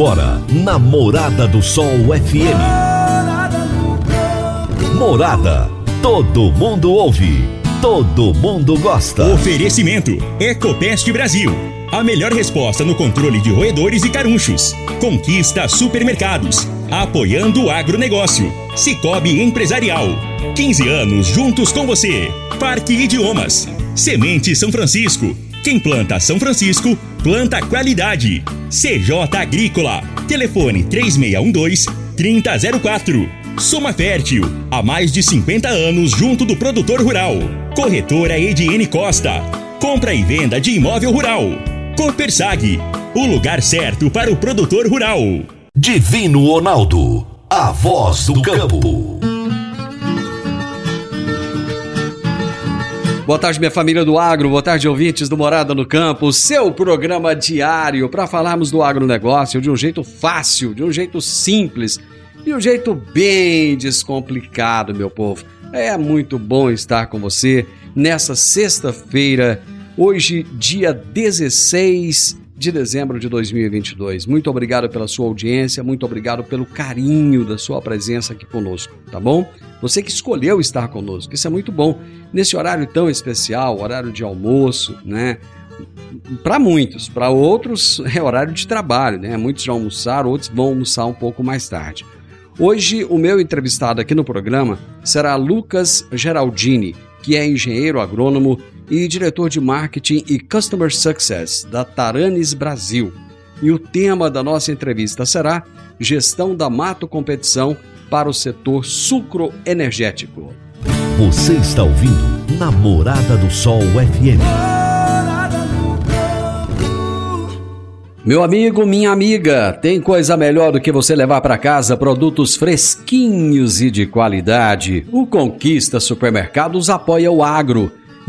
Agora, na Morada do Sol FM. Morada. Todo mundo ouve. Todo mundo gosta. Oferecimento: Ecopest Brasil. A melhor resposta no controle de roedores e carunchos. Conquista supermercados. Apoiando o agronegócio. Cicobi Empresarial. 15 anos juntos com você. Parque Idiomas. Semente São Francisco. Quem planta São Francisco, planta qualidade. CJ Agrícola. Telefone 3612-3004. Soma Fértil. Há mais de 50 anos junto do produtor rural. Corretora Ediene Costa. Compra e venda de imóvel rural. Copersag. O lugar certo para o produtor rural. Divino Ronaldo. A voz do campo. Boa tarde, minha família do agro, boa tarde, ouvintes do Morada no Campo, seu programa diário para falarmos do agronegócio de um jeito fácil, de um jeito simples, de um jeito bem descomplicado, meu povo. É muito bom estar com você nessa sexta-feira, hoje, dia 16 de dezembro de 2022. Muito obrigado pela sua audiência, muito obrigado pelo carinho da sua presença aqui conosco, tá bom? Você que escolheu estar conosco, isso é muito bom. Nesse horário tão especial, horário de almoço, né? Para muitos, para outros é horário de trabalho, né? Muitos já almoçaram, outros vão almoçar um pouco mais tarde. Hoje, o meu entrevistado aqui no programa será Lucas Geraldini, que é engenheiro agrônomo e diretor de marketing e customer success da Taranis Brasil. E o tema da nossa entrevista será Gestão da Mato Competição para o setor sucroenergético. Você está ouvindo Namorada do Sol FM. Meu amigo, minha amiga, tem coisa melhor do que você levar para casa produtos fresquinhos e de qualidade. O Conquista Supermercados apoia o agro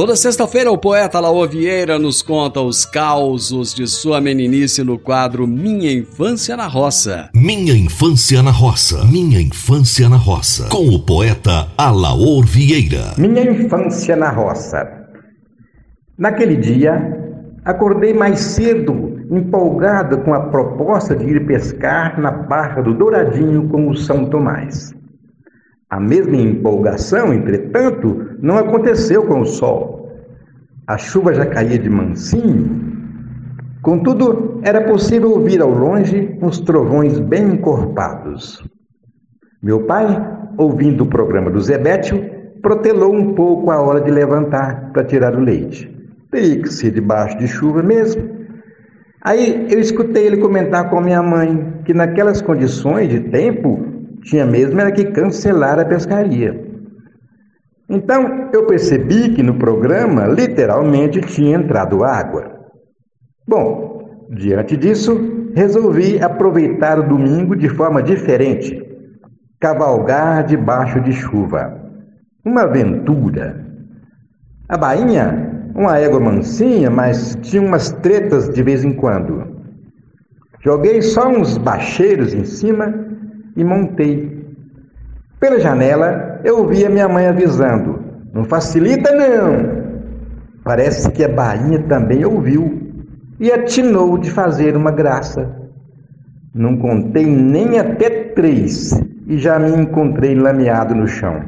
Toda sexta-feira, o poeta Laô Vieira nos conta os causos de sua meninice no quadro Minha Infância na Roça. Minha Infância na Roça. Minha Infância na Roça. Com o poeta Alaor Vieira. Minha Infância na Roça. Naquele dia, acordei mais cedo, empolgada com a proposta de ir pescar na Barra do Douradinho com o São Tomás. A mesma empolgação, entretanto, não aconteceu com o sol. A chuva já caía de mansinho. Contudo, era possível ouvir ao longe uns trovões bem encorpados. Meu pai, ouvindo o programa do Zebétio, protelou um pouco a hora de levantar para tirar o leite. Teria que ser debaixo de chuva mesmo. Aí eu escutei ele comentar com minha mãe que naquelas condições de tempo tinha mesmo era que cancelar a pescaria. Então eu percebi que no programa literalmente tinha entrado água. Bom, diante disso, resolvi aproveitar o domingo de forma diferente. Cavalgar debaixo de chuva. Uma aventura. A bainha, uma égua mansinha, mas tinha umas tretas de vez em quando. Joguei só uns bacheiros em cima e montei. Pela janela, eu ouvi a minha mãe avisando: Não facilita, não! Parece que a bainha também ouviu e atinou de fazer uma graça. Não contei nem até três e já me encontrei lameado no chão.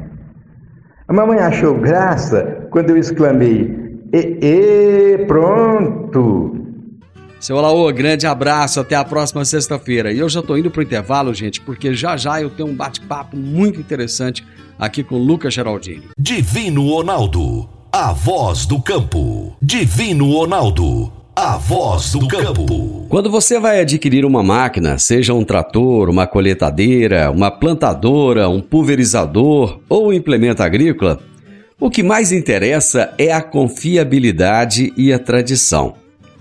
A mamãe achou graça quando eu exclamei: E, e pronto! Seu Laô, grande abraço, até a próxima sexta-feira. E eu já estou indo para o intervalo, gente, porque já já eu tenho um bate-papo muito interessante aqui com o Lucas Geraldini. Divino Ronaldo, a voz do campo. Divino Ronaldo, a voz do campo. Quando você vai adquirir uma máquina, seja um trator, uma colheitadeira, uma plantadora, um pulverizador ou um implemento agrícola, o que mais interessa é a confiabilidade e a tradição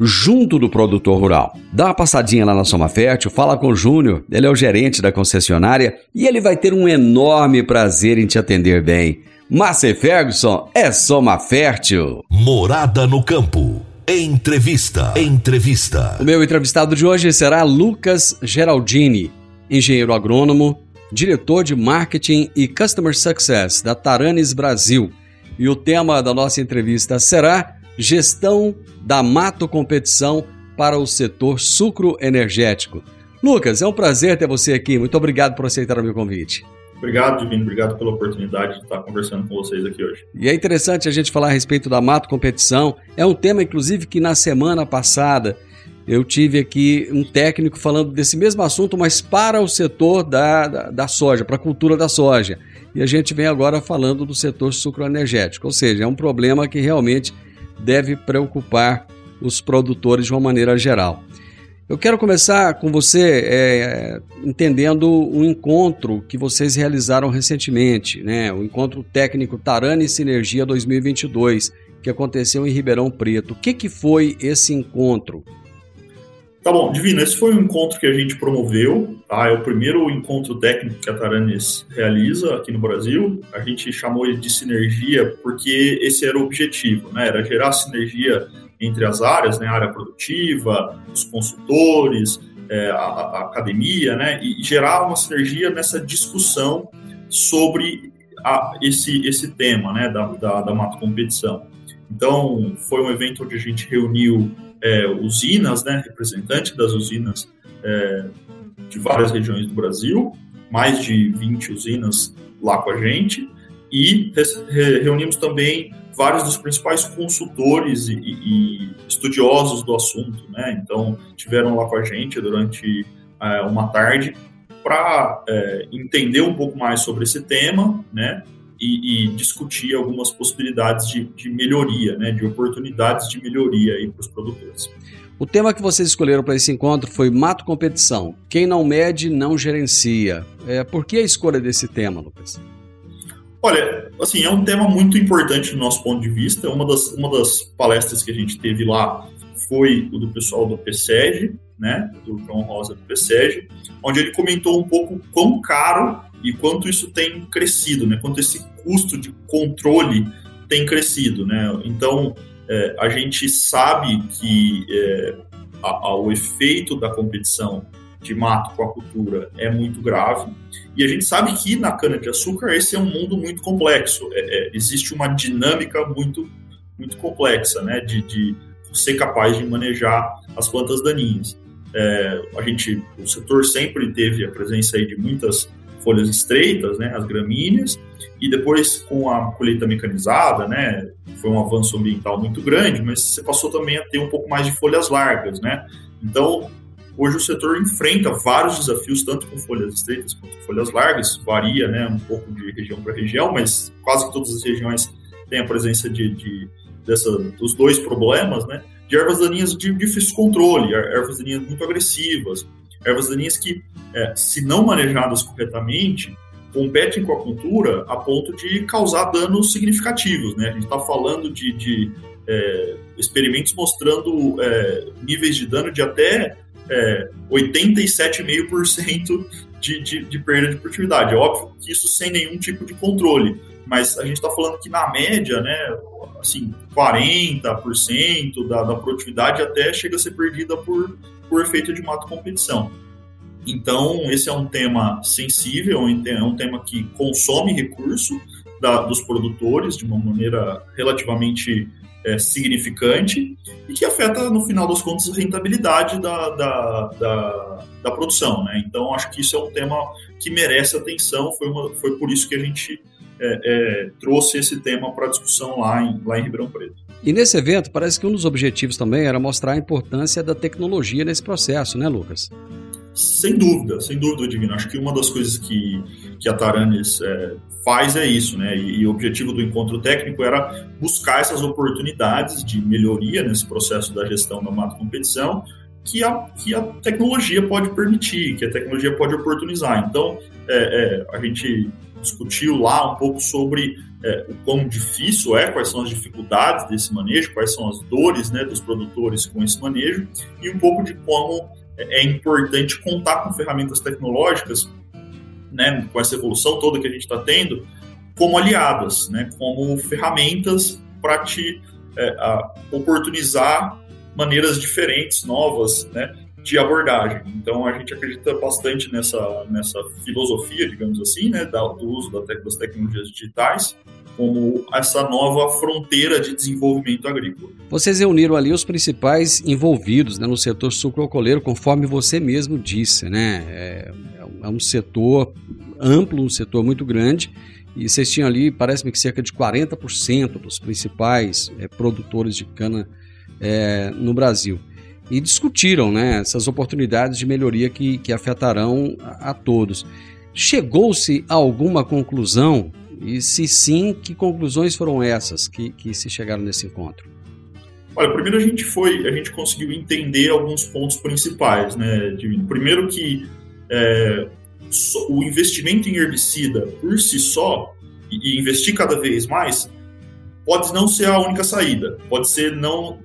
junto do produtor rural. Dá uma passadinha lá na Soma Fértil, fala com o Júnior, ele é o gerente da concessionária e ele vai ter um enorme prazer em te atender bem. Márcia Ferguson é Soma Fértil. Morada no campo. Entrevista. Entrevista. O meu entrevistado de hoje será Lucas Geraldini, engenheiro agrônomo, diretor de marketing e customer success da Taranis Brasil. E o tema da nossa entrevista será Gestão da Mato Competição para o setor sucro energético. Lucas, é um prazer ter você aqui. Muito obrigado por aceitar o meu convite. Obrigado, Divino. Obrigado pela oportunidade de estar conversando com vocês aqui hoje. E é interessante a gente falar a respeito da Mato Competição. É um tema, inclusive, que na semana passada eu tive aqui um técnico falando desse mesmo assunto, mas para o setor da, da, da soja, para a cultura da soja. E a gente vem agora falando do setor sucroenergético, ou seja, é um problema que realmente deve preocupar os produtores de uma maneira geral. Eu quero começar com você é, entendendo o encontro que vocês realizaram recentemente, né? o encontro técnico Tarani Sinergia 2022, que aconteceu em Ribeirão Preto. O que, que foi esse encontro? Tá bom, Divino, esse foi um encontro que a gente promoveu, tá? É o primeiro encontro técnico que a Taranis realiza aqui no Brasil. A gente chamou ele de sinergia porque esse era o objetivo, né? Era gerar sinergia entre as áreas, né? A área produtiva, os consultores, é, a, a, academia, né? E gerar uma sinergia nessa discussão sobre a, esse, esse tema, né? Da, da, da mato competição. Então, foi um evento onde a gente reuniu é, usinas, né, das usinas é, de várias regiões do Brasil, mais de 20 usinas lá com a gente, e re reunimos também vários dos principais consultores e, e, estudiosos do assunto, né? Então, tiveram lá com a gente durante é, uma tarde para é, entender um pouco mais sobre esse tema, né? E, e discutir algumas possibilidades de, de, melhoria, né, de oportunidades de melhoria para os produtores. O tema que vocês escolheram para esse encontro foi Mato Competição. Quem não mede, não gerencia. É, por que a escolha desse tema, Lucas? Olha, assim, é um tema muito importante do nosso ponto de vista. Uma das, uma das palestras que a gente teve lá foi o do pessoal do PSEG, né, do João Rosa do PSEG, onde ele comentou um pouco quão caro e quanto isso tem crescido, né? Quanto esse custo de controle tem crescido, né? Então é, a gente sabe que é, a, a, o efeito da competição de mato com a cultura é muito grave e a gente sabe que na cana de açúcar esse é um mundo muito complexo. É, é existe uma dinâmica muito muito complexa, né? De, de ser capaz de manejar as plantas daninhas. É, a gente, o setor sempre teve a presença aí de muitas folhas estreitas, né, as gramíneas, e depois com a colheita mecanizada, né, foi um avanço ambiental muito grande, mas você passou também a ter um pouco mais de folhas largas, né? Então, hoje o setor enfrenta vários desafios, tanto com folhas estreitas quanto com folhas largas, varia, né, um pouco de região para região, mas quase todas as regiões têm a presença de, de dessa, dos dois problemas, né? De ervas daninhas de difícil controle, ervas daninhas muito agressivas, ervas daninhas que, é, se não manejadas corretamente, competem com a cultura a ponto de causar danos significativos. Né? A gente está falando de, de é, experimentos mostrando é, níveis de dano de até é, 87,5% de, de, de perda de produtividade. É óbvio que isso sem nenhum tipo de controle, mas a gente está falando que na média, né, assim, 40% da, da produtividade até chega a ser perdida por por efeito de mato competição. Então, esse é um tema sensível, é um tema que consome recurso da, dos produtores de uma maneira relativamente é, significante e que afeta, no final das contas, a rentabilidade da, da, da, da, produção. Né? Então, acho que isso é um tema que merece atenção, foi, uma, foi por isso que a gente é, é, trouxe esse tema para discussão lá em, lá em Ribeirão Preto. E nesse evento, parece que um dos objetivos também era mostrar a importância da tecnologia nesse processo, né, Lucas? Sem dúvida, sem dúvida, Divino. Acho que uma das coisas que, que a Taranis é, faz é isso, né? E, e, o objetivo do encontro técnico era buscar essas oportunidades de melhoria nesse processo da gestão da mato competição, que a, que a tecnologia pode permitir, que a tecnologia pode oportunizar. Então, é, é, a gente discutiu lá um pouco sobre é, o quão difícil é, quais são as dificuldades desse manejo, quais são as dores né, dos produtores com esse manejo, e um pouco de como é, é importante contar com ferramentas tecnológicas, né, com essa evolução toda que a gente está tendo, como aliadas, né, como ferramentas para te é, oportunizar maneiras diferentes, novas, né, de abordagem. Então a gente acredita bastante nessa, nessa filosofia, digamos assim, né, do uso das tecnologias digitais como essa nova fronteira de desenvolvimento agrícola. Vocês reuniram ali os principais envolvidos né, no setor sucrocoleiro, conforme você mesmo disse, né? É, é um setor amplo, um setor muito grande, e vocês tinham ali, parece-me que cerca de 40% dos principais é, produtores de cana é, no Brasil. E discutiram né, essas oportunidades de melhoria que, que afetarão a, a todos. Chegou-se a alguma conclusão? E se sim, que conclusões foram essas que, que se chegaram nesse encontro? Olha, primeiro a gente foi, a gente conseguiu entender alguns pontos principais, né, Divino? Primeiro que é, o investimento em herbicida por si só e investir cada vez mais pode não ser a única saída, pode ser não,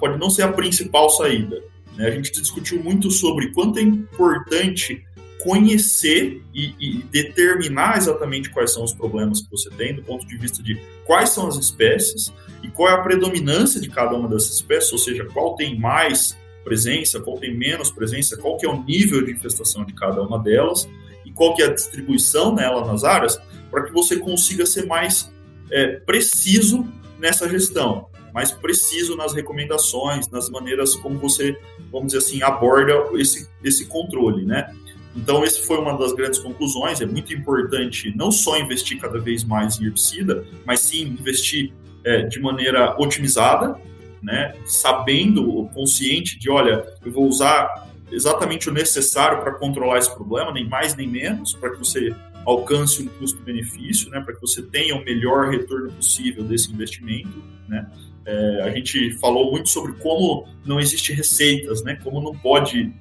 pode não ser a principal saída. Né? A gente discutiu muito sobre quanto é importante conhecer e, e, determinar exatamente quais são os problemas que você tem, do ponto de vista de quais são as espécies e qual é a predominância de cada uma dessas espécies, ou seja, qual tem mais presença, qual tem menos presença, qual que é o nível de infestação de cada uma delas e qual que é a distribuição nela nas áreas, para que você consiga ser mais é, preciso nessa gestão, mais preciso nas recomendações, nas maneiras como você, vamos dizer assim, aborda esse, esse controle, né? Então, esse foi uma das grandes conclusões. É muito importante não só investir cada vez mais em herbicida, mas sim investir é, de maneira otimizada, né? sabendo, consciente de, olha, eu vou usar exatamente o necessário para controlar esse problema, nem mais nem menos, para que você alcance um custo-benefício, né, para que você tenha o melhor retorno possível desse investimento. Né. É, a gente falou muito sobre como não existe receitas, né, como não pode,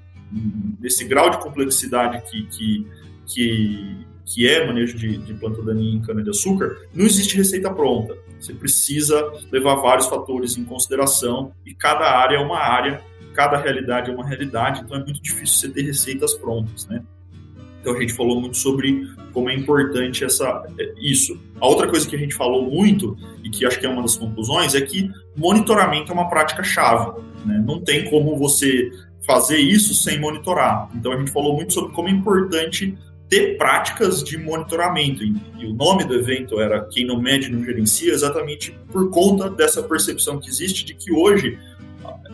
nesse grau de complexidade que, que, que, que é manejo de, de planta daninha em cana-de-açúcar, não existe receita pronta. Você precisa levar vários fatores em consideração e cada área é uma área, cada realidade é uma realidade, então é muito difícil você ter receitas prontas, né? Então a gente falou muito sobre como é importante essa, isso. A outra coisa que a gente falou muito, e que acho que é uma das conclusões, é que monitoramento é uma prática chave. Né? Não tem como você fazer isso sem monitorar. Então a gente falou muito sobre como é importante ter práticas de monitoramento. E o nome do evento era Quem não mede não gerencia, exatamente por conta dessa percepção que existe de que hoje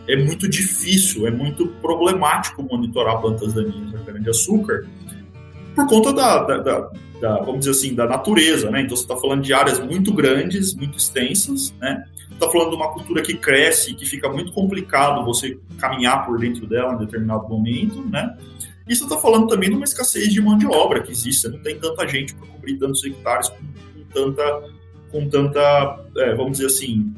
é muito difícil, é muito problemático monitorar plantas daninhas da cana-de-açúcar por conta da, da, da, da, vamos dizer assim, da natureza, né? Então você está falando de áreas muito grandes, muito extensas, né? Está falando de uma cultura que cresce, que fica muito complicado você caminhar por dentro dela em determinado momento, né? E você está falando também de uma escassez de mão de obra que existe, você não tem tanta gente para cobrir tantos hectares com, com tanta, com tanta é, vamos dizer assim,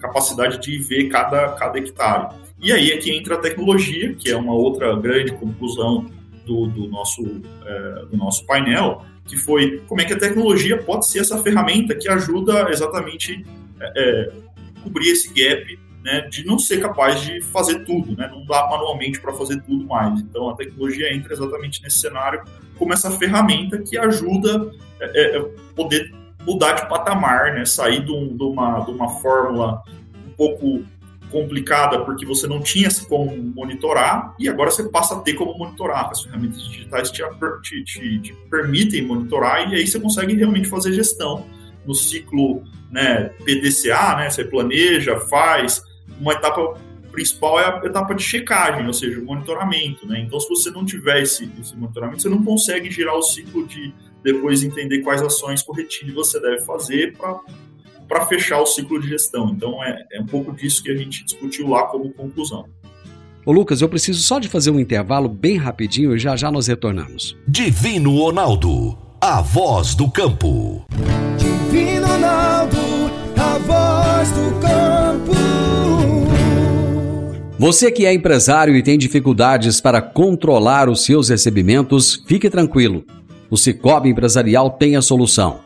capacidade de ver cada, cada hectare. E aí é que entra a tecnologia, que é uma outra grande conclusão do, do nosso, é, do nosso painel, que foi como é que a tecnologia pode ser essa ferramenta que ajuda exatamente é, é, cobrir esse gap né, de não ser capaz de fazer tudo, né, não dá manualmente para fazer tudo mais. Então a tecnologia entra exatamente nesse cenário como essa ferramenta que ajuda é, é poder mudar de patamar, né, sair de, um, de, uma, de uma fórmula um pouco complicada porque você não tinha como monitorar e agora você passa a ter como monitorar. As ferramentas digitais te, te, te, te permitem monitorar e aí você consegue realmente fazer gestão no ciclo né, PDCA, né, você planeja, faz. Uma etapa principal é a etapa de checagem, ou seja, o monitoramento. Né? Então, se você não tiver esse, esse monitoramento, você não consegue girar o ciclo de depois entender quais ações corretivas você deve fazer para para fechar o ciclo de gestão. Então é, é um pouco disso que a gente discutiu lá como conclusão. Ô Lucas, eu preciso só de fazer um intervalo bem rapidinho e já já nós retornamos. Divino Ronaldo, a voz do campo. Divino Ronaldo, a voz do campo. Você que é empresário e tem dificuldades para controlar os seus recebimentos, fique tranquilo. O Cicobi Empresarial tem a solução.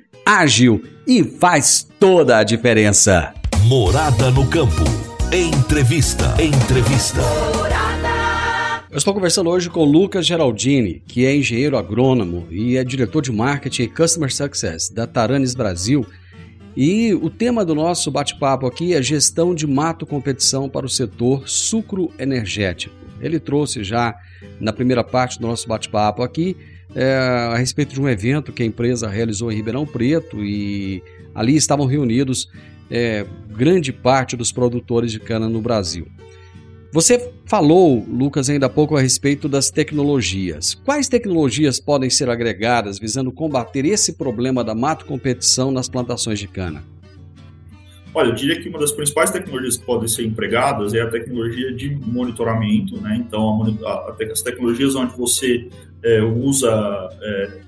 ágil e faz toda a diferença. Morada no campo. Entrevista. Entrevista. Eu estou conversando hoje com Lucas Geraldini, que é engenheiro agrônomo e é diretor de marketing e customer success da Taranis Brasil. E o tema do nosso bate-papo aqui é gestão de mato competição para o setor sucro energético. Ele trouxe já na primeira parte do nosso bate-papo aqui é, a respeito de um evento que a empresa realizou em Ribeirão Preto e ali estavam reunidos é, grande parte dos produtores de cana no Brasil. Você falou, Lucas, ainda há pouco a respeito das tecnologias. Quais tecnologias podem ser agregadas visando combater esse problema da mato competição nas plantações de cana? Olha, eu diria que uma das principais tecnologias que podem ser empregadas é a tecnologia de monitoramento, né? Então, a, a, as tecnologias onde você é, usa é,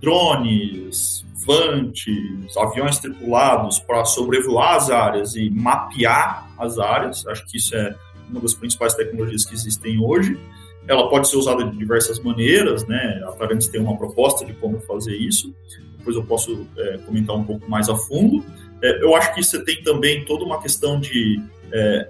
drones, vantes, aviões tripulados para sobrevoar as áreas e mapear as áreas, acho que isso é uma das principais tecnologias que existem hoje. Ela pode ser usada de diversas maneiras, né? A Tarantes tem uma proposta de como fazer isso. Depois eu posso é, comentar um pouco mais a fundo. É, eu acho que você tem também toda uma questão de, é,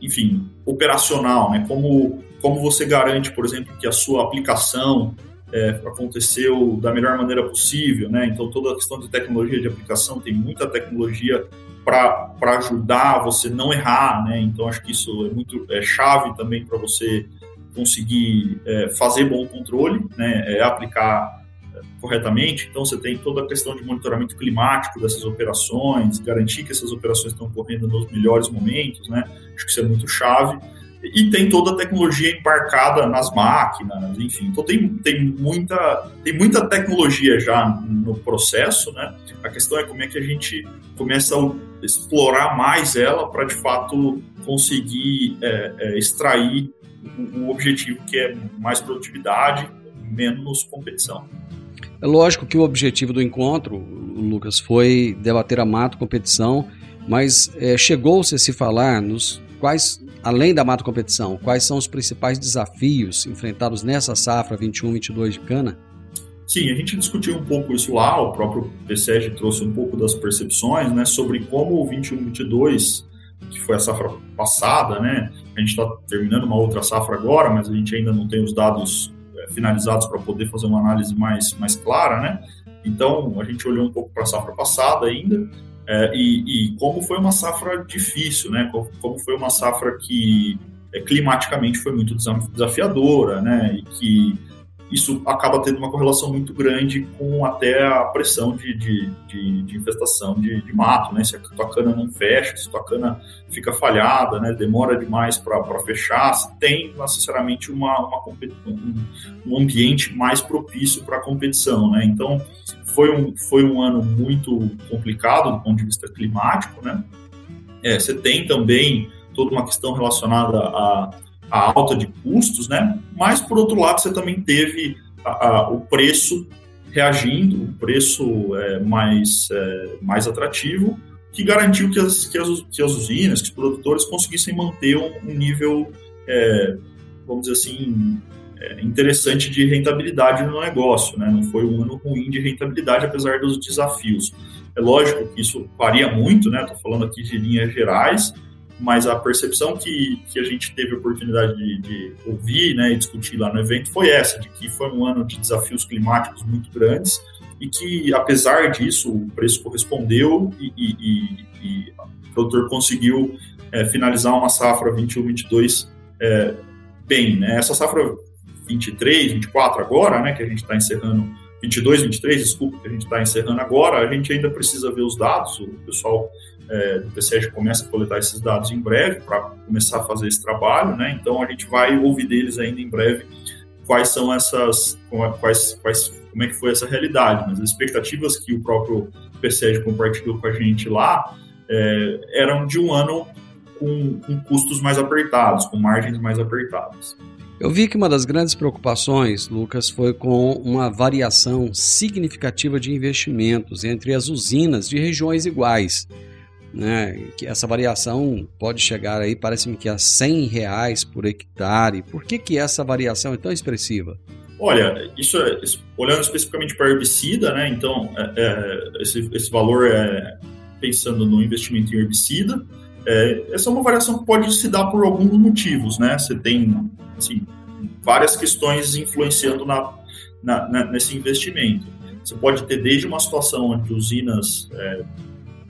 enfim, operacional, né? Como, como você garante, por exemplo, que a sua aplicação é, aconteceu da melhor maneira possível, né? Então toda a questão de tecnologia de aplicação tem muita tecnologia para ajudar você não errar, né? Então acho que isso é muito é chave também para você conseguir é, fazer bom controle, né? É, aplicar corretamente. Então você tem toda a questão de monitoramento climático dessas operações, garantir que essas operações estão correndo nos melhores momentos, né? Acho que isso é muito chave. E tem toda a tecnologia embarcada nas máquinas, enfim. Então tem, tem, muita, tem muita tecnologia já no processo, né? A questão é como é que a gente começa a explorar mais ela para de fato conseguir é, é, extrair o, o objetivo que é mais produtividade, menos competição. É lógico que o objetivo do encontro, Lucas, foi debater a mato competição, mas é, chegou-se a se falar nos quais Além da mato competição, quais são os principais desafios enfrentados nessa safra 21-22 de cana? Sim, a gente discutiu um pouco isso lá, o próprio PSEG trouxe um pouco das percepções né, sobre como o 21-22, que foi a safra passada, né, a gente está terminando uma outra safra agora, mas a gente ainda não tem os dados finalizados para poder fazer uma análise mais, mais clara, né? Então, a gente olhou um pouco para a safra passada ainda, é, e, e, como foi uma safra difícil, né? Como foi uma safra que é, climaticamente foi muito desafiadora, né? E que isso acaba tendo uma correlação muito grande com até a pressão de, de, de, de infestação de, de, mato, né? Se a tua cana não fecha, se a tua cana fica falhada, né? Demora demais para fechar, se tem necessariamente uma, uma um, um ambiente mais propício para a competição, né? Então, foi um, foi um ano muito complicado do ponto de vista climático, né? É, você tem também toda uma questão relacionada à, à, alta de custos, né? Mas, por outro lado, você também teve a, a, o preço reagindo, o preço é, mais, é, mais atrativo, que garantiu que as, que, as, que as usinas, que os produtores conseguissem manter um, um nível, é, vamos dizer assim, é, interessante de rentabilidade no negócio, né? Não foi um ano ruim de rentabilidade, apesar dos desafios. É lógico que isso varia muito, né? Estou falando aqui de linhas gerais, mas a percepção que, que a gente teve a oportunidade de, de, ouvir né, e discutir lá no evento foi essa, de que foi um ano de desafios climáticos muito grandes e que, apesar disso, o preço correspondeu e, e, e, e o produtor conseguiu é, finalizar uma safra 21-22 é, bem. Né? Essa safra 23, 24 agora, né, que a gente está encerrando 22, 23, desculpa, que a gente está encerrando agora, a gente ainda precisa ver os dados, o pessoal é, do PCEG começa a coletar esses dados em breve para começar a fazer esse trabalho, né? Então a gente vai ouvir deles ainda em breve quais são essas, quais, quais, como é que foi essa realidade, mas as expectativas que o próprio PCEG compartilhou com a gente lá é, eram de um ano com, com custos mais apertados, com margens mais apertadas. Eu vi que uma das grandes preocupações, Lucas, foi com uma variação significativa de investimentos entre as usinas de regiões iguais né? Que essa variação pode chegar aí, parece-me que a 100 reais por hectare. Por que, que essa variação é tão expressiva? Olha, isso é, olhando especificamente para herbicida, né? Então, é, é, esse, esse valor é pensando no investimento em herbicida. É, essa é uma variação que pode se dar por alguns motivos, né? Você tem assim, várias questões influenciando na, na, na, nesse investimento. Você pode ter desde uma situação onde usinas é,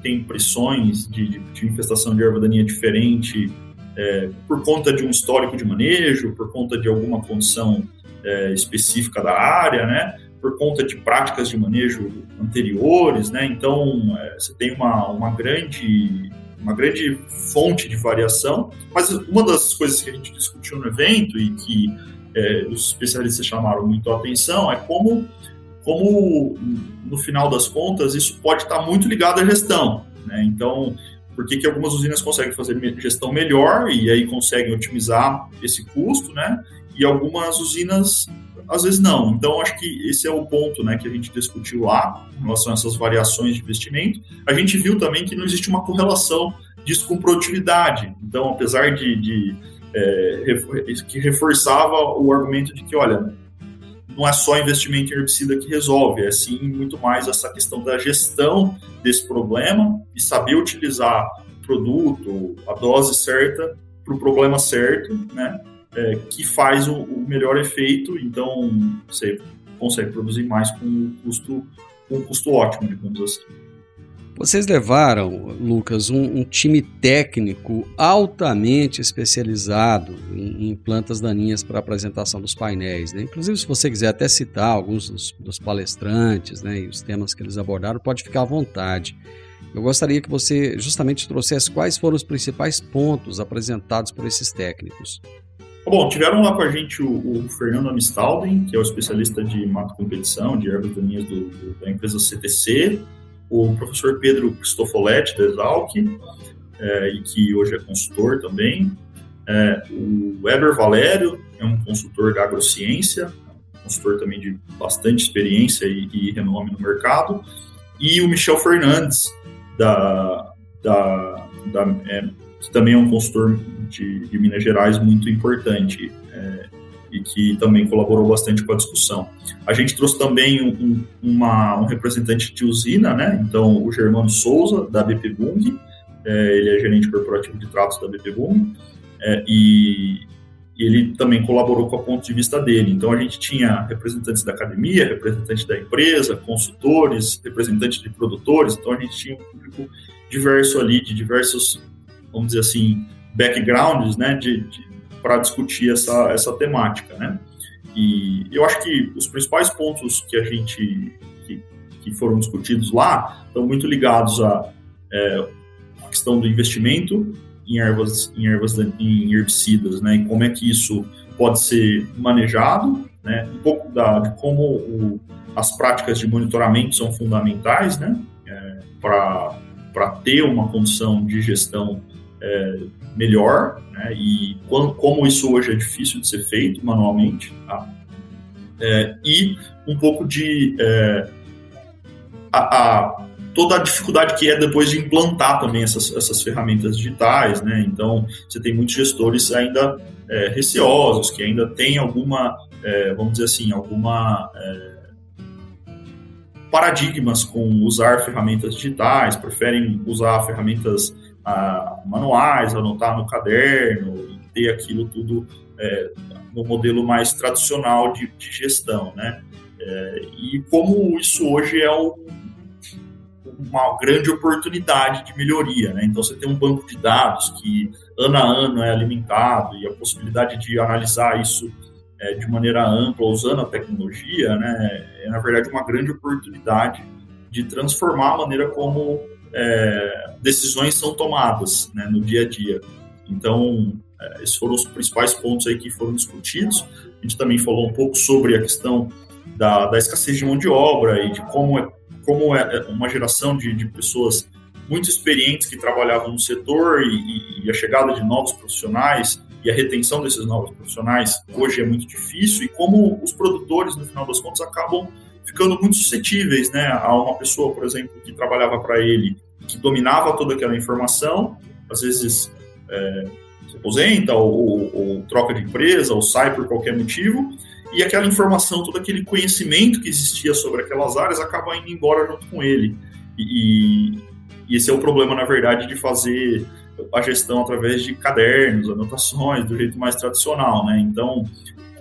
tem pressões de, de, de infestação de erva daninha diferente é, por conta de um histórico de manejo, por conta de alguma condição é, específica da área, né? por conta de práticas de manejo anteriores, né? Então é, você tem uma, uma grande uma grande fonte de variação. Mas uma das coisas que a gente discutiu no evento e que é, os especialistas chamaram muito a atenção é como como no final das contas isso pode estar muito ligado à gestão. Né? Então, por que, que algumas usinas conseguem fazer gestão melhor e aí conseguem otimizar esse custo, né? E algumas usinas às vezes não. Então, acho que esse é o ponto né, que a gente discutiu lá, em relação a essas variações de investimento. A gente viu também que não existe uma correlação disso com produtividade. Então, apesar de, de é, que reforçava o argumento de que, olha, não é só investimento em herbicida que resolve, é sim muito mais essa questão da gestão desse problema e saber utilizar o produto, a dose certa para o problema certo, né? É, que faz o, o, melhor efeito, então você consegue produzir mais com um custo, com um custo ótimo, digamos assim. Vocês levaram, Lucas, um, um time técnico altamente especializado em, em plantas daninhas para apresentação dos painéis. Né? Inclusive, se você quiser até citar alguns dos, dos palestrantes né, e os temas que eles abordaram, pode ficar à vontade. Eu gostaria que você justamente trouxesse quais foram os principais pontos apresentados por esses técnicos. Bom, tiveram lá com a gente o, o Fernando Amistalden, que é o especialista de mato competição, de ervas daninhas do, do, da empresa CTC, o professor Pedro Cristofoletti, da Exalc, é, e que hoje é consultor também, é, o Weber Valério, é um consultor da agrociência, consultor também de bastante experiência e, e renome no mercado, e o Michel Fernandes, da, da, da é, que também é um consultor de, de Minas Gerais muito importante. É, e que também colaborou bastante com a discussão. A gente trouxe também um, uma, um representante de usina, né? Então, o Germano Souza, da BP Bung, é, ele é gerente corporativo de tratos da BP Bung, é, e, e ele também colaborou com o ponto de vista dele. Então, a gente tinha representantes da academia, representantes da empresa, consultores, representantes de produtores, então a gente tinha um público diverso ali, de diversos, vamos dizer assim, backgrounds, né, de, de para discutir essa, essa temática, né? E eu acho que os principais pontos que a gente que, que foram discutidos lá estão muito ligados à é, questão do investimento em ervas, em ervas, em herbicidas, né? E como é que isso pode ser manejado, né? Um pouco da, de como o, as práticas de monitoramento são fundamentais, né? É, para para ter uma condição de gestão é, melhor, né? e quando, como isso hoje é difícil de ser feito manualmente, tá? é, e um pouco de é, a, a, toda a dificuldade que é depois de implantar também essas, essas ferramentas digitais, né? Então você tem muitos gestores ainda é, receosos, que ainda tem alguma, é, vamos dizer assim, alguma é, paradigmas com usar ferramentas digitais, preferem usar ferramentas manuais, anotar no caderno, ter aquilo tudo é, no modelo mais tradicional de, de gestão, né? É, e como isso hoje é um, uma grande oportunidade de melhoria, né? Então você tem um banco de dados que ano a ano é alimentado e a possibilidade de analisar isso é, de maneira ampla, usando a tecnologia, né, é na verdade uma grande oportunidade de transformar a maneira como é, decisões são tomadas né, no dia a dia. Então, é, esses foram os principais pontos aí que foram discutidos. A gente também falou um pouco sobre a questão da, da escassez de mão de obra e de como é, como é, é uma geração de, de pessoas muito experientes que trabalhavam no setor e, e, a chegada de novos profissionais e a retenção desses novos profissionais hoje é muito difícil e como os produtores, no final das contas, acabam ficando muito suscetíveis né, a uma pessoa, por exemplo, que trabalhava para ele, que dominava toda aquela informação, às vezes é, se aposenta ou, ou, ou troca de empresa ou sai por qualquer motivo, e aquela informação, todo aquele conhecimento que existia sobre aquelas áreas acaba indo embora junto com ele. E, e esse é o problema, na verdade, de fazer a gestão através de cadernos, anotações, do jeito mais tradicional, né? Então,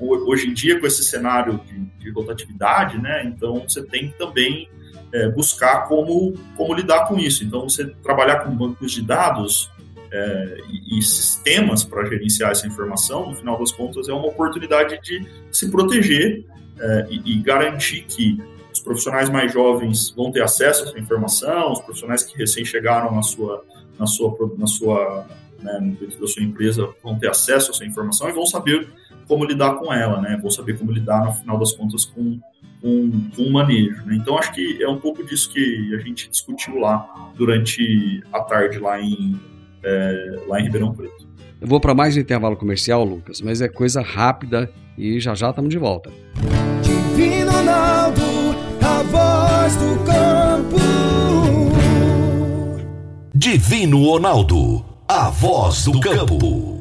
hoje em dia, com esse cenário de, de rotatividade, né? Então, você tem que também é, buscar como, como lidar com isso. Então, você trabalhar com bancos de dados é, e, e, sistemas para gerenciar essa informação, no final das contas, é uma oportunidade de se proteger é, e, e, garantir que os profissionais mais jovens vão ter acesso a essa informação, os profissionais que recém chegaram na sua, na sua, na sua né, dentro da sua empresa vão ter acesso a essa informação e vão saber como lidar com ela, né? Vão saber como lidar, no final das contas, com, com, com o manejo. Né? Então, acho que é um pouco disso que a gente discutiu lá durante a tarde lá em, é, lá em Ribeirão Preto. Eu vou para mais um intervalo comercial, Lucas, mas é coisa rápida e já já estamos de volta. Divino Ronaldo, a voz do campo. Divino Ronaldo, a voz do campo.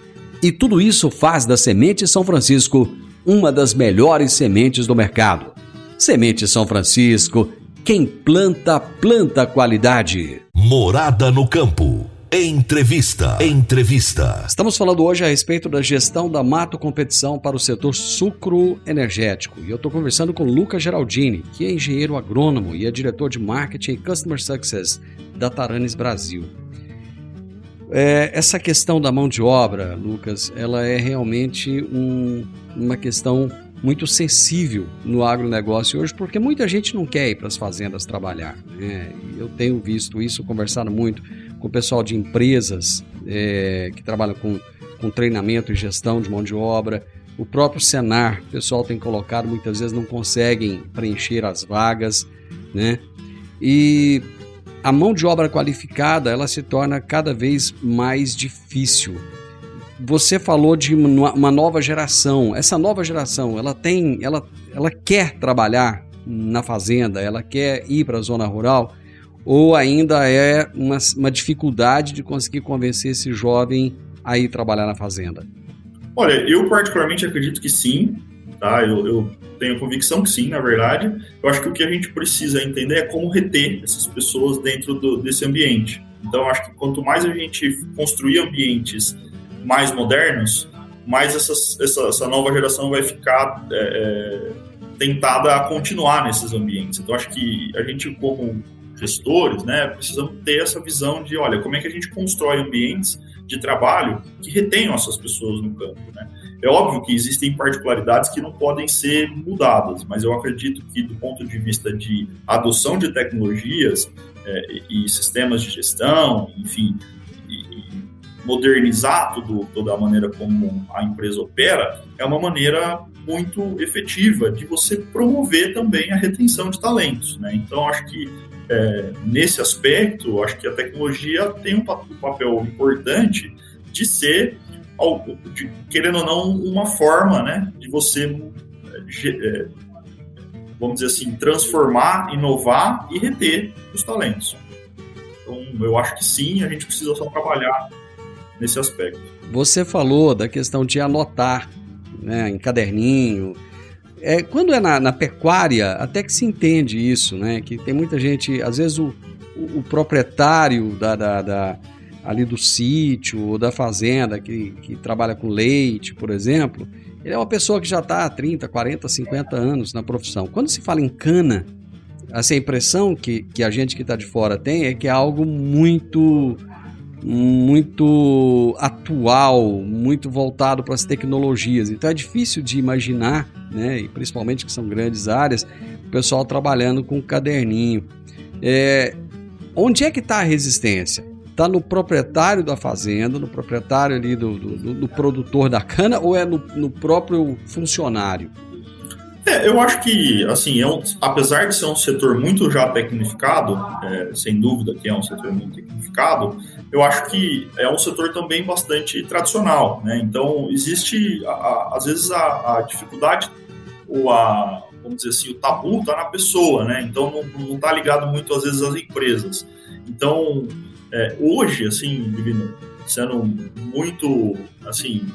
e tudo isso faz da Semente São Francisco uma das melhores sementes do mercado. Semente São Francisco, quem planta, planta qualidade. Morada no campo. Entrevista. Entrevista. Estamos falando hoje a respeito da gestão da Mato Competição para o setor sucro energético. E eu estou conversando com Lucas Geraldini, que é engenheiro agrônomo e é diretor de marketing e customer success da Taranes Brasil. É, essa questão da mão de obra, Lucas, ela é realmente um, uma questão muito sensível no agronegócio hoje, porque muita gente não quer ir para as fazendas trabalhar. Né? Eu tenho visto isso, conversado muito com o pessoal de empresas é, que trabalham com, com treinamento e gestão de mão de obra. O próprio Senar, o pessoal tem colocado, muitas vezes não conseguem preencher as vagas, né? E a mão de obra qualificada ela se torna cada vez mais difícil. Você falou de uma nova geração. Essa nova geração, ela tem, ela, ela quer trabalhar na fazenda, ela quer ir para a zona rural, ou ainda é uma, uma dificuldade de conseguir convencer esse jovem a ir trabalhar na fazenda? Olha, eu particularmente acredito que sim, tá? Eu, eu tenho convicção que sim, na verdade. Eu acho que o que a gente precisa entender é como reter essas pessoas dentro do, desse ambiente. Então, acho que quanto mais a gente construir ambientes mais modernos, mais essa, essa nova geração vai ficar é, é, tentada a continuar nesses ambientes. Então, acho que a gente, como gestores, né, precisamos ter essa visão de, olha, como é que a gente constrói ambientes de trabalho que retenham essas pessoas no campo, né? É óbvio que existem particularidades que não podem ser mudadas, mas eu acredito que, do ponto de vista de adoção de tecnologias é, e sistemas de gestão, enfim, modernizar tudo, toda a maneira como a empresa opera, é uma maneira muito efetiva de você promover também a retenção de talentos. Né? Então, acho que é, nesse aspecto, acho que a tecnologia tem um papel importante de ser querendo ou não, uma forma né, de você, é, vamos dizer assim, transformar, inovar e reter os talentos. Então, eu acho que sim, a gente precisa só trabalhar nesse aspecto. Você falou da questão de anotar né, em caderninho. é, quando é na, na, pecuária, até que se entende isso, né? Que tem muita gente, às vezes o, o proprietário da, da, da, ali do sítio ou da fazenda que, que trabalha com leite, por exemplo, ele é uma pessoa que já está há 30, 40, 50 anos na profissão. Quando se fala em cana, essa impressão que, que a gente que está de fora tem é que é algo muito muito atual, muito voltado para as tecnologias. Então é difícil de imaginar, né, e principalmente que são grandes áreas, o pessoal trabalhando com caderninho. É, onde é que está a resistência? Está no proprietário da fazenda, no proprietário ali do, do, do produtor da cana ou é no, no próprio funcionário? É, eu acho que, assim, é um, apesar de ser um setor muito já tecnificado, é, sem dúvida que é um setor muito tecnificado, eu acho que é um setor também bastante tradicional, né? Então, existe, a, a, às vezes, a, a, dificuldade ou a, vamos dizer assim, o tabu está na pessoa, né? Então, não está ligado muito, às vezes, às empresas. Então, é, hoje, assim, Divino, sendo muito, assim,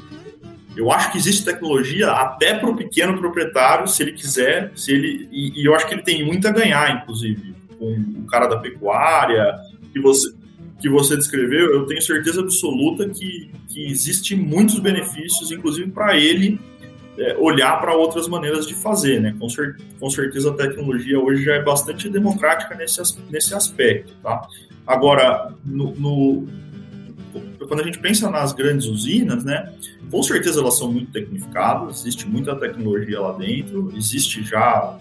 eu acho que existe tecnologia até para o pequeno proprietário, se ele quiser, se ele e, e, eu acho que ele tem muito a ganhar, inclusive, com o cara da pecuária que você que você descreveu. Eu tenho certeza absoluta que, que existe muitos benefícios, inclusive para ele é, olhar para outras maneiras de fazer, né? Com, cer com certeza a tecnologia hoje já é bastante democrática nesse, nesse aspecto, tá? Agora, no, no quando a gente pensa nas grandes usinas, né, com certeza elas são muito tecnificadas, existe muita tecnologia lá dentro, existe já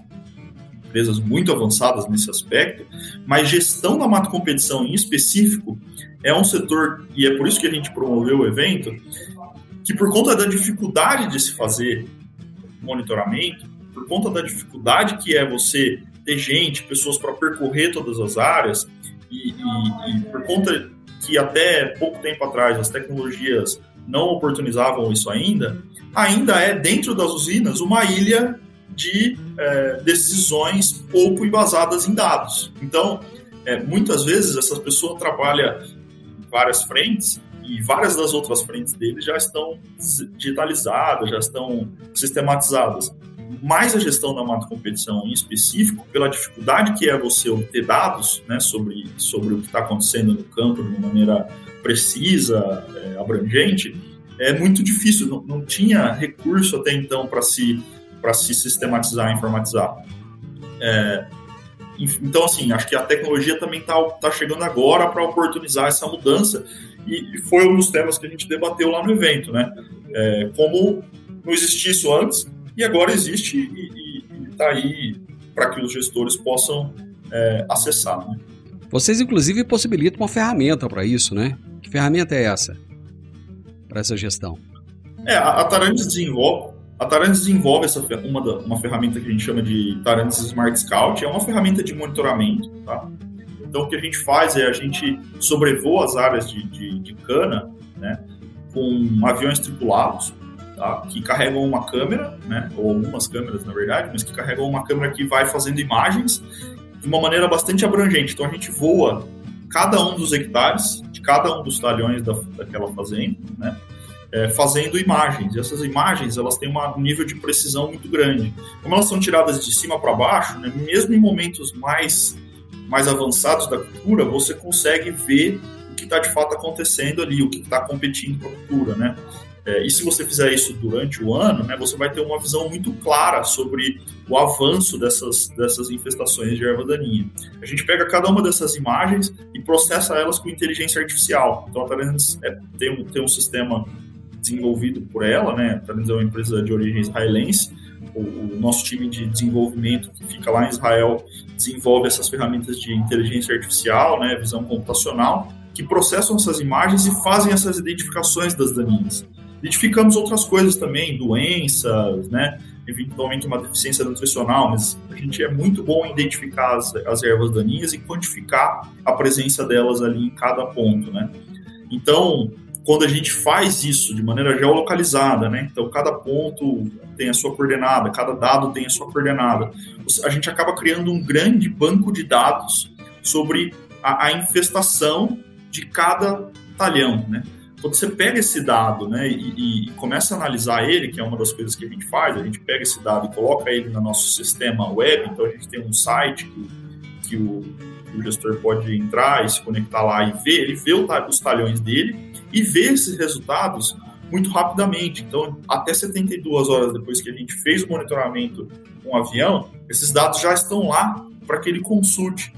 empresas muito avançadas nesse aspecto, mas gestão da mata competição em específico é um setor, e é por isso que a gente promoveu o evento, que por conta da dificuldade de se fazer monitoramento, por conta da dificuldade que é você ter gente, pessoas para percorrer todas as áreas, e, e, e por conta que até pouco tempo atrás as tecnologias não oportunizavam isso ainda, ainda é dentro das usinas uma ilha de é, decisões pouco embasadas em dados. Então, é, muitas vezes essa pessoa trabalha em várias frentes e várias das outras frentes dele já estão digitalizadas, já estão sistematizadas mais a gestão da mata competição em específico, pela dificuldade que é você obter dados né, sobre, sobre o que está acontecendo no campo de uma maneira precisa, é, abrangente, é muito difícil. Não, não tinha recurso até então para se, se sistematizar, informatizar. É, então, assim, acho que a tecnologia também está tá chegando agora para oportunizar essa mudança e, e, foi um dos temas que a gente debateu lá no evento, né? É, como não existia isso antes, e agora existe e está aí para que os gestores possam é, acessar. Né? Vocês, inclusive, possibilitam uma ferramenta para isso, né? Que ferramenta é essa para essa gestão? É, a, a Tarantes desenvolve, a Tarantes desenvolve essa, uma, da, uma ferramenta que a gente chama de Tarantes Smart Scout, é uma ferramenta de monitoramento, tá? Então, o que a gente faz é a gente sobrevoa as áreas de, de, de cana, né, com aviões tripulados, tá? que carregam uma câmera, né? ou algumas câmeras, na verdade, mas que carregam uma câmera que vai fazendo imagens de uma maneira bastante abrangente. Então a gente voa cada um dos hectares, de cada um dos talhões da, daquela fazenda, né? É, fazendo imagens. E essas imagens elas têm um nível de precisão muito grande. Como elas são tiradas de cima para baixo, né? mesmo em momentos mais, mais avançados da cultura, você consegue ver o que está de fato acontecendo ali, o que está competindo com a cultura, né? É, e se você fizer isso durante o ano, né, você vai ter uma visão muito clara sobre o avanço dessas, dessas infestações de erva daninha. A gente pega cada uma dessas imagens e processa elas com inteligência artificial. Então, a Talentis é, tem, um, tem um sistema desenvolvido por ela, né? A Talentis é uma empresa de origem israelense. O, o nosso time de desenvolvimento que fica lá em Israel desenvolve essas ferramentas de inteligência artificial, né, visão computacional, que processam essas imagens e fazem essas identificações das daninhas. Identificamos outras coisas também, doenças, né? eventualmente uma deficiência nutricional, mas a gente é muito bom em identificar as, as ervas daninhas e quantificar a presença delas ali em cada ponto, né? Então, quando a gente faz isso de maneira geolocalizada, né? Então, cada ponto tem a sua coordenada, cada dado tem a sua coordenada. A gente acaba criando um grande banco de dados sobre a, a infestação de cada talhão, né? Quando você pega esse dado né, e, e, começa a analisar ele, que é uma das coisas que a gente faz, a gente pega esse dado e coloca ele no nosso sistema web, então a gente tem um site que, que o, o, gestor pode entrar e se conectar lá e ver, ele vê os talhões dele e vê esses resultados muito rapidamente. Então, até 72 horas depois que a gente fez o monitoramento com o avião, esses dados já estão lá para que ele consulte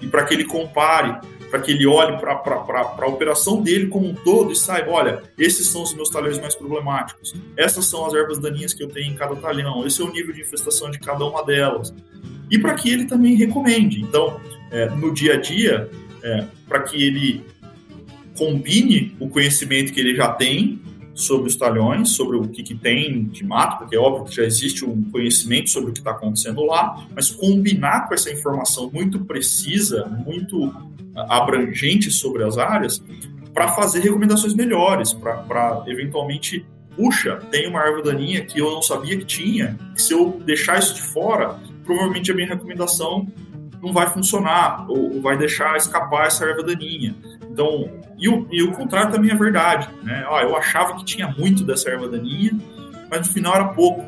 e para que ele compare para que ele olhe para a operação dele como um todo e saiba, olha, esses são os meus talhões mais problemáticos, essas são as ervas daninhas que eu tenho em cada talhão, esse é o nível de infestação de cada uma delas. E para que ele também recomende. Então, é, no dia a dia, é, para que ele combine o conhecimento que ele já tem sobre os talhões, sobre o que, que, tem de mato, porque é óbvio que já existe um conhecimento sobre o que está acontecendo lá, mas combinar com essa informação muito precisa, muito abrangente sobre as áreas, para fazer recomendações melhores, para eventualmente, puxa, tem uma erva daninha que eu não sabia que tinha, que se eu deixar isso de fora, provavelmente a minha recomendação não vai funcionar, ou vai deixar escapar essa erva daninha. Então, e o, e o contrário também é verdade. Né? Ó, eu achava que tinha muito dessa erva daninha, mas no final era pouco.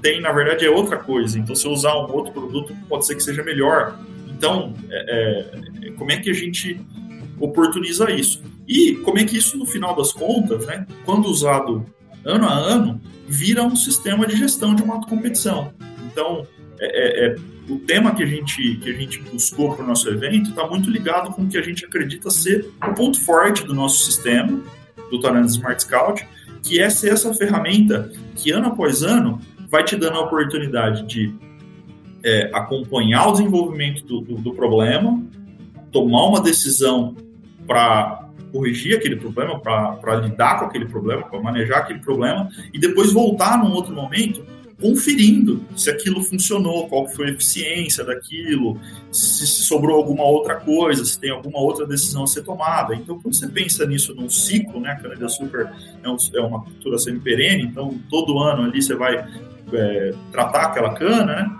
Tem, na verdade, é outra coisa. Então, se eu usar um outro produto, pode ser que seja melhor. Então, é, é, como é que a gente oportuniza isso? E como é que isso, no final das contas, né, quando usado ano a ano, vira um sistema de gestão de uma autocompetição. Então, é, é, é o tema que a gente, que a gente buscou para o nosso evento está muito ligado com o que a gente acredita ser o ponto forte do nosso sistema, do Taranis Smart Scout, que é ser essa ferramenta que ano após ano vai te dando a oportunidade de é, acompanhar o desenvolvimento do, do, do problema, tomar uma decisão para corrigir aquele problema, para lidar com aquele problema, para manejar aquele problema, e depois voltar num outro momento conferindo se aquilo funcionou, qual foi a eficiência daquilo, se sobrou alguma outra coisa, se tem alguma outra decisão a ser tomada. Então, quando você pensa nisso num ciclo, né, a cana-de-açúcar é, um, é, uma cultura semi-perene, então todo ano ali você vai é, tratar aquela cana, né,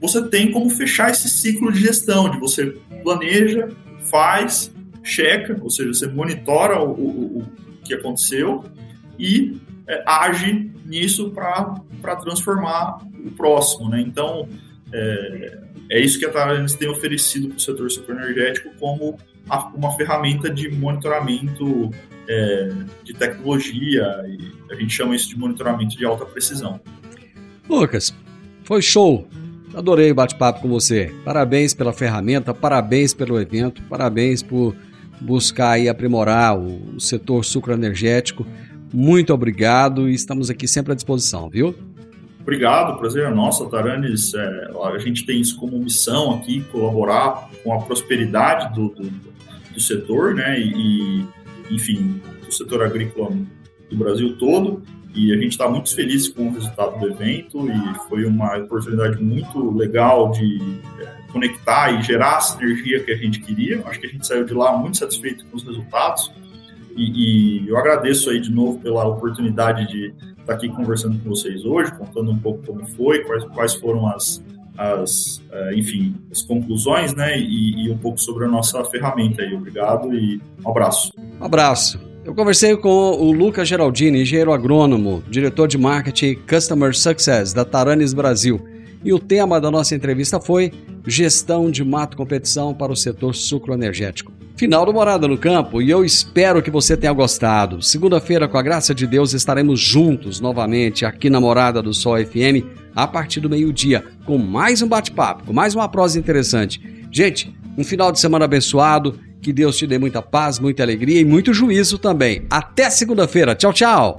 você tem como fechar esse ciclo de gestão, de você planeja, faz, checa, ou seja, você monitora o, o, o que aconteceu e é, age nisso para transformar o próximo. Né? Então, é, é isso que a Taranis tem oferecido para o setor superenergético como a, uma ferramenta de monitoramento é, de tecnologia, a gente chama isso de monitoramento de alta precisão. Lucas, foi show! Adorei o bate-papo com você. Parabéns pela ferramenta, parabéns pelo evento, parabéns por buscar e aprimorar o, o setor sucroenergético. Muito obrigado e estamos aqui sempre à disposição, viu? Obrigado, prazer é nosso, Taranes. É, a gente tem isso como missão aqui, colaborar com a prosperidade do, do, do setor, né? E, enfim, do setor agrícola do Brasil todo. E a gente está muito feliz com o resultado do evento e foi uma oportunidade muito legal de é, conectar e gerar a sinergia que a gente queria. Acho que a gente saiu de lá muito satisfeito com os resultados e, e, eu agradeço aí de novo pela oportunidade de estar aqui conversando com vocês hoje, contando um pouco como foi, quais, quais foram as, as uh, enfim, as conclusões, né? E, e, um pouco sobre a nossa ferramenta aí. Obrigado e um abraço. Um abraço. Eu conversei com o Lucas Geraldini, engenheiro agrônomo, diretor de marketing Customer Success da Taranis Brasil. E o tema da nossa entrevista foi Gestão de Mato Competição para o setor sucroenergético. Final do Morada no Campo e eu espero que você tenha gostado. Segunda-feira, com a graça de Deus, estaremos juntos novamente aqui na Morada do Sol FM a partir do meio-dia com mais um bate-papo, com mais uma prosa interessante. Gente, um final de semana abençoado. Que Deus te dê muita paz, muita alegria e muito juízo também. Até segunda-feira. Tchau, tchau.